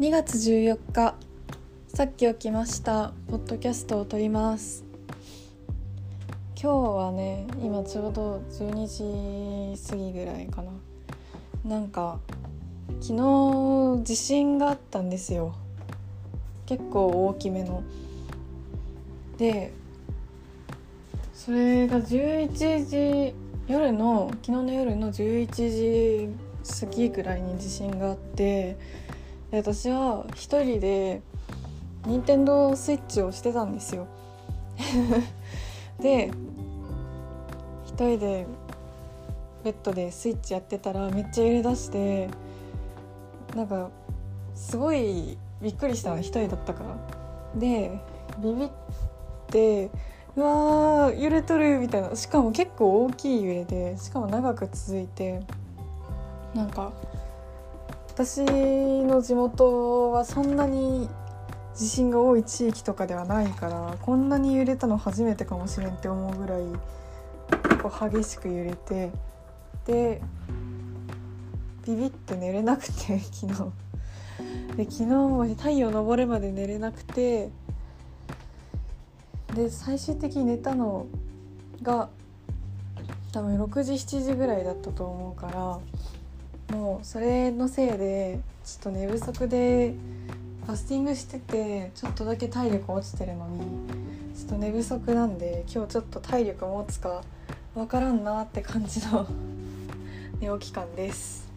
2月14日。さっき起きました。ポッドキャストを撮ります。今日はね今ちょうど12時過ぎぐらいかな。なんか昨日地震があったんですよ。結構大きめの。でそれが11時夜の昨日の夜の11時過ぎぐらいに地震があってで私は一人で任天堂スイッチをしてたんですよ。で一人でベッドでスイッチやってたらめっちゃ揺れ出してなんかすごいびっくりしたの。一人だったから。でビビってうわー揺れとるみたいな。しかも結構大きい揺れでしかも長く続いてなんか私の地元はそんなに地震が多い地域とかではないからこんなに揺れたの初めてかもしれんって思うぐらい結構激しく揺れてでビビって寝れなくて 昨日。で昨日も太陽昇るまで寝れなくてで最終的に寝たのが多分6時7時ぐらいだったと思うからもうそれのせいでちょっと寝不足でファスティングしててちょっとだけ体力落ちてるのにちょっと寝不足なんで今日ちょっと体力持つかわからんなって感じの 寝起き感です。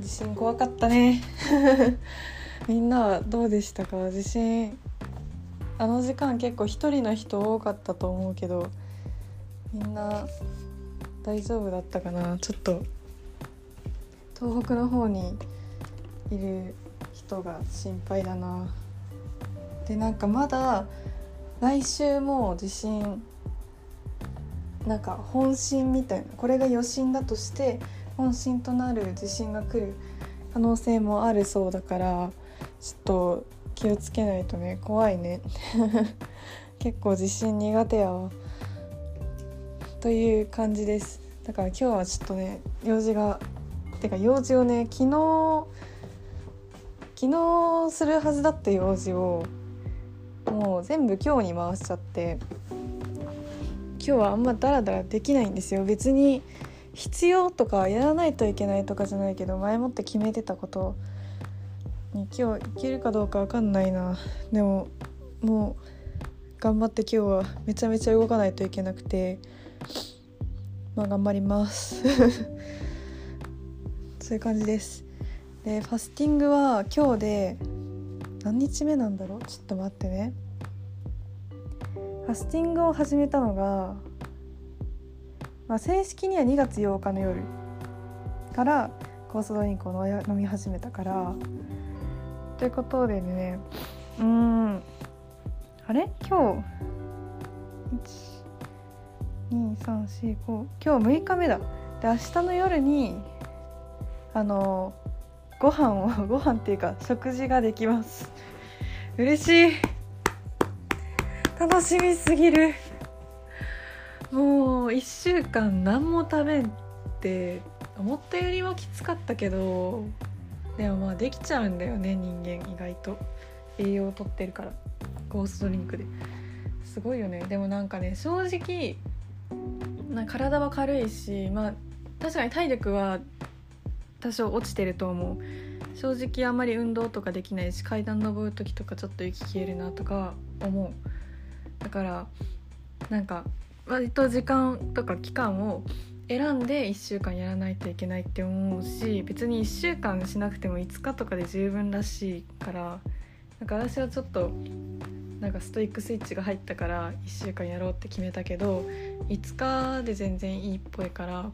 地震怖かったね。みんなはどうでしたか？地震あの時間結構一人の人多かったと思うけどみんな大丈夫だったかな？ちょっと東北の方にいる人が心配だな。でなんかまだ来週も地震なんか本震みたいなこれが余震だとして本震となる地震が来る可能性もあるそうだからちょっと気をつけないとね怖いね。結構地震苦手やわ。という感じです。だから今日はちょっとね用事がてか用事をね昨日昨日するはずだった用事をもう全部今日に回しちゃって今日はあんまダラダラできないんですよ。別に必要とかやらないといけないとかじゃないけど前もって決めてたことに今日いけるかどうか分かんないな。でももう頑張って今日はめちゃめちゃ動かないといけなくてまあ頑張ります。そういう感じです。でファスティングは今日で何日目なんだろう？ちょっと待ってね。ファスティングを始めたのが、まあ、正式には2月8日の夜から酵素ドリンクを飲み始めたから。ということでね。うん。あれ？今日？12345今日6日目だ。で明日の夜にあのご飯を ご飯っていうか食事ができます。嬉しい。楽しみすぎる。もう1週間何も食べんって思ったよりはきつかったけどでもまあできちゃうんだよね人間意外と。栄養をとってるから。ゴーストドリンクで。すごいよね。でもなんかね正直な体は軽いしまあ確かに体力は多少落ちてると思う。正直あんまり運動とかできないし階段登る時とかちょっと息消えるなとか思う。だからなんか割と時間とか期間を選んで1週間やらないといけないって思うし別に1週間しなくても5日とかで十分らしいからなんか私はちょっとなんかストイックスイッチが入ったから1週間やろうって決めたけど5日で全然いいっぽいから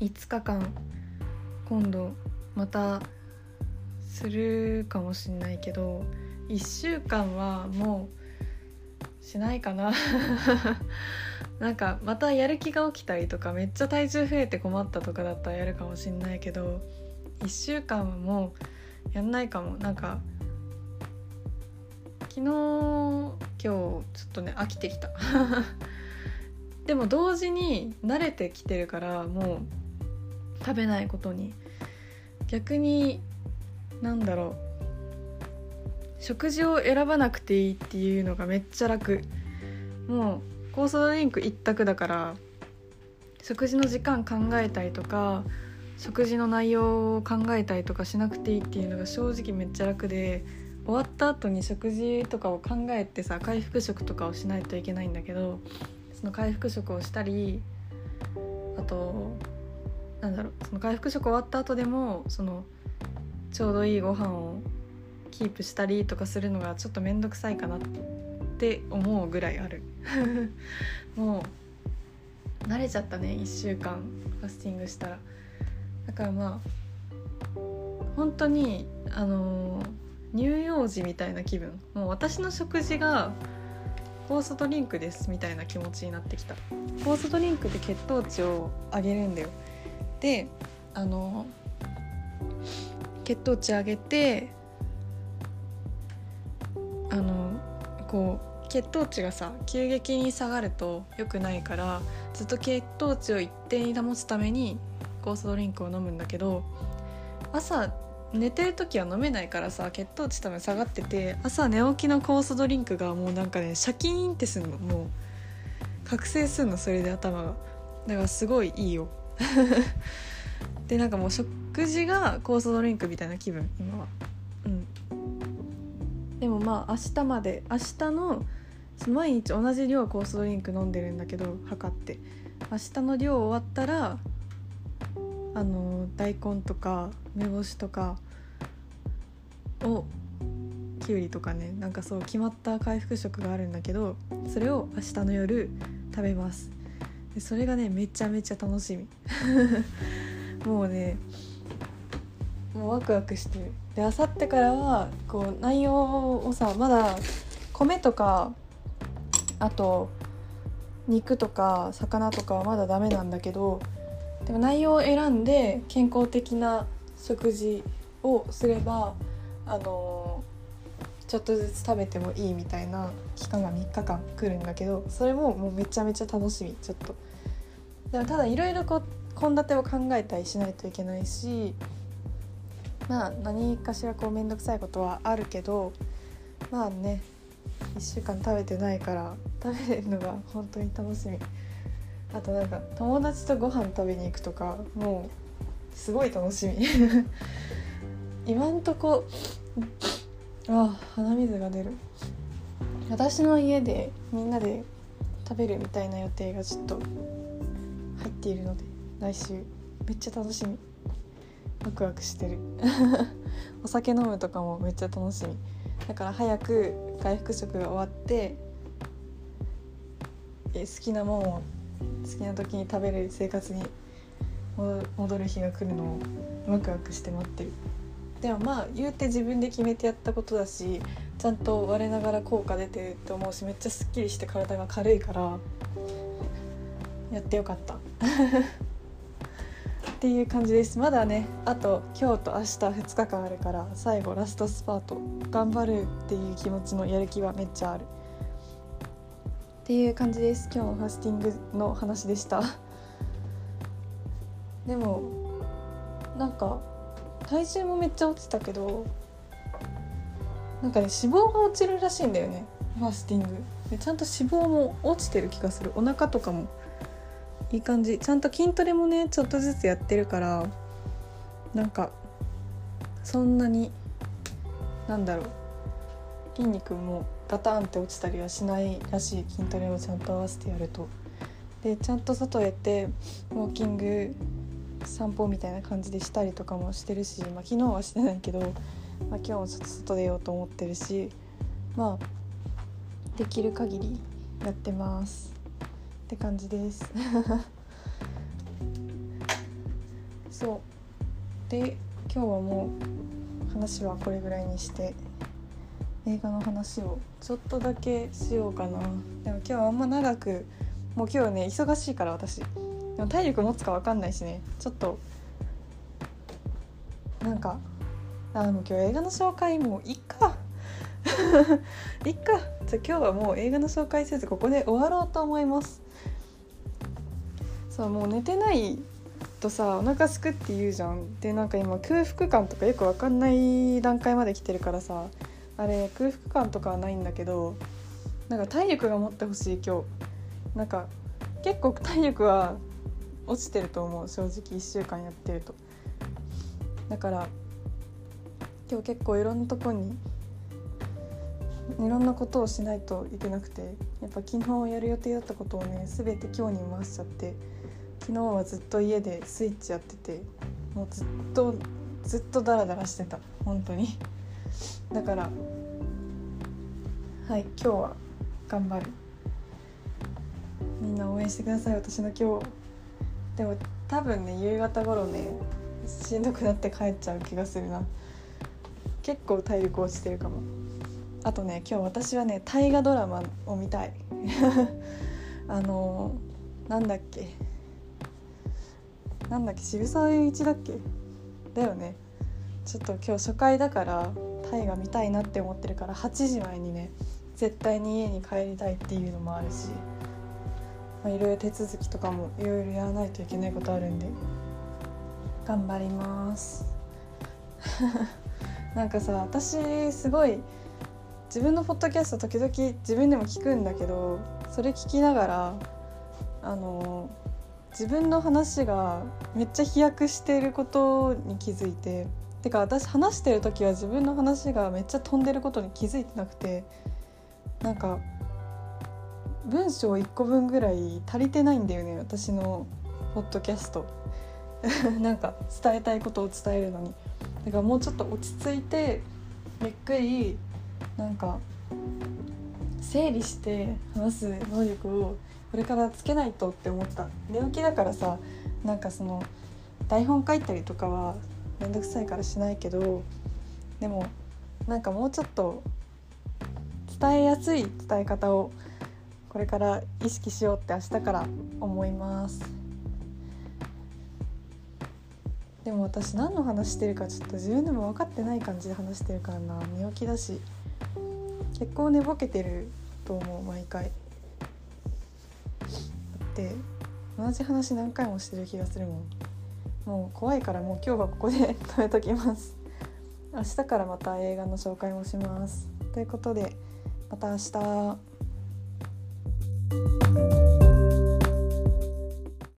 5日間今度またするかもしんないけど1週間はもうしないかな。なんかまたやる気が起きたりとかめっちゃ体重増えて困ったとかだったらやるかもしんないけど1週間はもうやんないかも。なんか昨日今日ちょっとね飽きてきた。でも同時に慣れてきてるからもう食べないことに逆になんだろう。食事を選ばなくていいっていうのがめっちゃ楽。もうコースドリンク一択だから食事の時間考えたりとか食事の内容を考えたりとかしなくていいっていうのが正直めっちゃ楽で終わった後に食事とかを考えてさ回復食とかをしないといけないんだけどその回復食をしたりあとなんだろうその回復食終わった後でもそのちょうどいいご飯をキープしたりとかするのがちょっと面倒くさいかなって思うぐらいある。もう慣れちゃったね1週間ファスティングしたら。だからまあ本当にあの乳幼児みたいな気分。もう私の食事が酵素ドリンクですみたいな気持ちになってきた。酵素ドリンクで血糖値を上げるんだよ。であの血糖値上げてあのこう血糖値がさ急激に下がると良くないからずっと血糖値を一定に保つために酵素ドリンクを飲むんだけど朝寝てる時は飲めないからさ血糖値多分下がってて朝寝起きの酵素ドリンクがもうなんかねシャキーンってすんの。もう覚醒すんの。それで頭が。だからすごいいいよ。でなんかもう食事が酵素ドリンクみたいな気分今は。うん。でもまあ明日まで明日の毎日同じ量酵素ドリンク飲んでるんだけど測って。明日の量終わったらあの大根とか梅干しとかをきゅうりとかねなんかそう決まった回復食があるんだけどそれを明日の夜食べます。でそれがねめちゃめちゃ楽しみ。もうねもうワクワクしてる。であさってからはこう内容をさまだ米とかあと肉とか魚とかはまだダメなんだけどでも内容を選んで健康的な食事をすればあのちょっとずつ食べてもいいみたいな期間が3日間来るんだけどそれももうめちゃめちゃ楽しみ。ちょっと。でもただいろいろ献立を考えたりしないといけないしまあ何かしらこう面倒くさいことはあるけどまあね1週間食べてないから食べるのが本当に楽しみ。あとなんか友達とご飯食べに行くとかもうすごい楽しみ。今んとこあ鼻水が出る。私の家でみんなで食べるみたいな予定がちょっと入っているので来週めっちゃ楽しみ。ワクワクしてる。お酒飲むとかもめっちゃ楽しみ。だから早く回復食が終わってえ好きなもんを好きな時に食べる生活に戻る日が来るのをワクワクして待ってる。でもまあ言うて自分で決めてやったことだしちゃんと我ながら効果出てるって思うしめっちゃすっきりして体が軽いからやってよかった。っていう感じです。まだねあと今日と明日2日間あるから最後ラストスパート頑張るっていう気持ちのやる気はめっちゃある。っていう感じです。今日のファスティングの話でした。でもなんか体重もめっちゃ落ちたけどなんかね脂肪が落ちるらしいんだよね。ファスティング。でちゃんと脂肪も落ちてる気がする。お腹とかも。いい感じ。ちゃんと筋トレもねちょっとずつやってるからなんかそんなになんだろう。筋肉もガタンって落ちたりはしないらしい。筋トレをちゃんと合わせてやると。でちゃんと外へってウォーキング散歩みたいな感じでしたりとかもしてるし、まあ、昨日はしてないけど、まあ、今日もちょっと外出ようと思ってるしまあできる限りやってます。って感じです。そう。で今日はもう話はこれぐらいにして映画の話をちょっとだけしようかな。でも今日はあんま長くもう今日ね忙しいから私。でも体力持つか分かんないしね。ちょっとなんかあでも今日映画の紹介もういっか。いっか。じゃ今日はもう映画の紹介せずここで終わろうと思います。そうもう寝てないとさお腹すくって言うじゃん。でなんか今空腹感とかよく分かんない段階まで来てるからさあれ空腹感とかはないんだけどなんか体力が持ってほしい今日。なんか結構体力は落ちてると思う正直1週間やってると。だから今日結構いろんなとこにいろんなことをしないといけなくてやっぱ昨日やる予定だったことをね全て今日に回しちゃって昨日はずっと家でスイッチやっててもうずっとずっとダラダラしてた。本当に。だからはい今日は頑張る。みんな応援してください。私の今日でも多分ね夕方頃ねしんどくなって帰っちゃう気がするな。結構体力落ちてるかも。あとね今日私はね大河ドラマを見たい。あのなんだっけ。なんだっけ渋沢栄一だっけ。だよね。ちょっと今日初回だから大河見たいなって思ってるから8時前にね絶対に家に帰りたいっていうのもあるし。まあ、いろいろ手続きとかもいろいろやらないといけないことあるんで頑張ります。なんかさ私すごい自分のポッドキャスト時々自分でも聞くんだけどそれ聞きながらあの自分の話がめっちゃ飛躍していることに気づいててか私話してる時は自分の話がめっちゃ飛んでることに気づいてなくてなんか文章1個分ぐらい足りてないんだよね私のポッドキャスト。なんか伝えたいことを伝えるのに。だからもうちょっと落ち着いてゆっくりなんか整理して話す能力をこれからつけないとって思った。寝起きだからさなんかその台本書いたりとかはめんどくさいからしないけどでもなんかもうちょっと伝えやすい伝え方をこれから意識しようって明日から思います。でも私何の話してるかちょっと自分でも分かってない感じで話してるからな寝起きだし。結構寝ぼけてると思う毎回。だって同じ話何回もしてる気がするもん。もう怖いからもう今日はここで 止めときます。明日からまた映画の紹介もします。ということでまた明日。